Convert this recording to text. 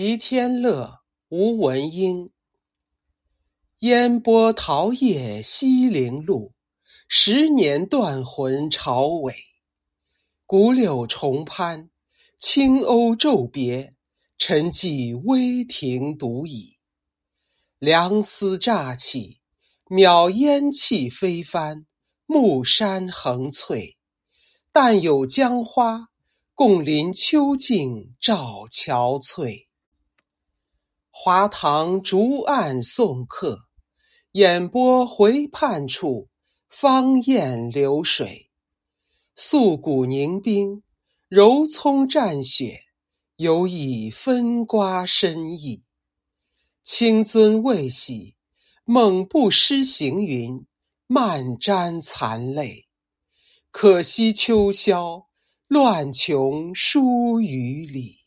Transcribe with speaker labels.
Speaker 1: 齐天乐，吴文英。烟波桃叶西陵路，十年断魂朝尾。古柳重攀，青鸥骤别，沉寂微亭独倚。凉丝乍起，渺烟气飞帆，暮山横翠。但有江花，共临秋尽照憔悴。华堂竹案送客，眼波回盼处，芳艳流水。素骨凝冰，柔葱蘸雪，犹忆分瓜深意。清樽未洗，猛不施行云，漫沾残泪。可惜秋宵，乱穷书雨里。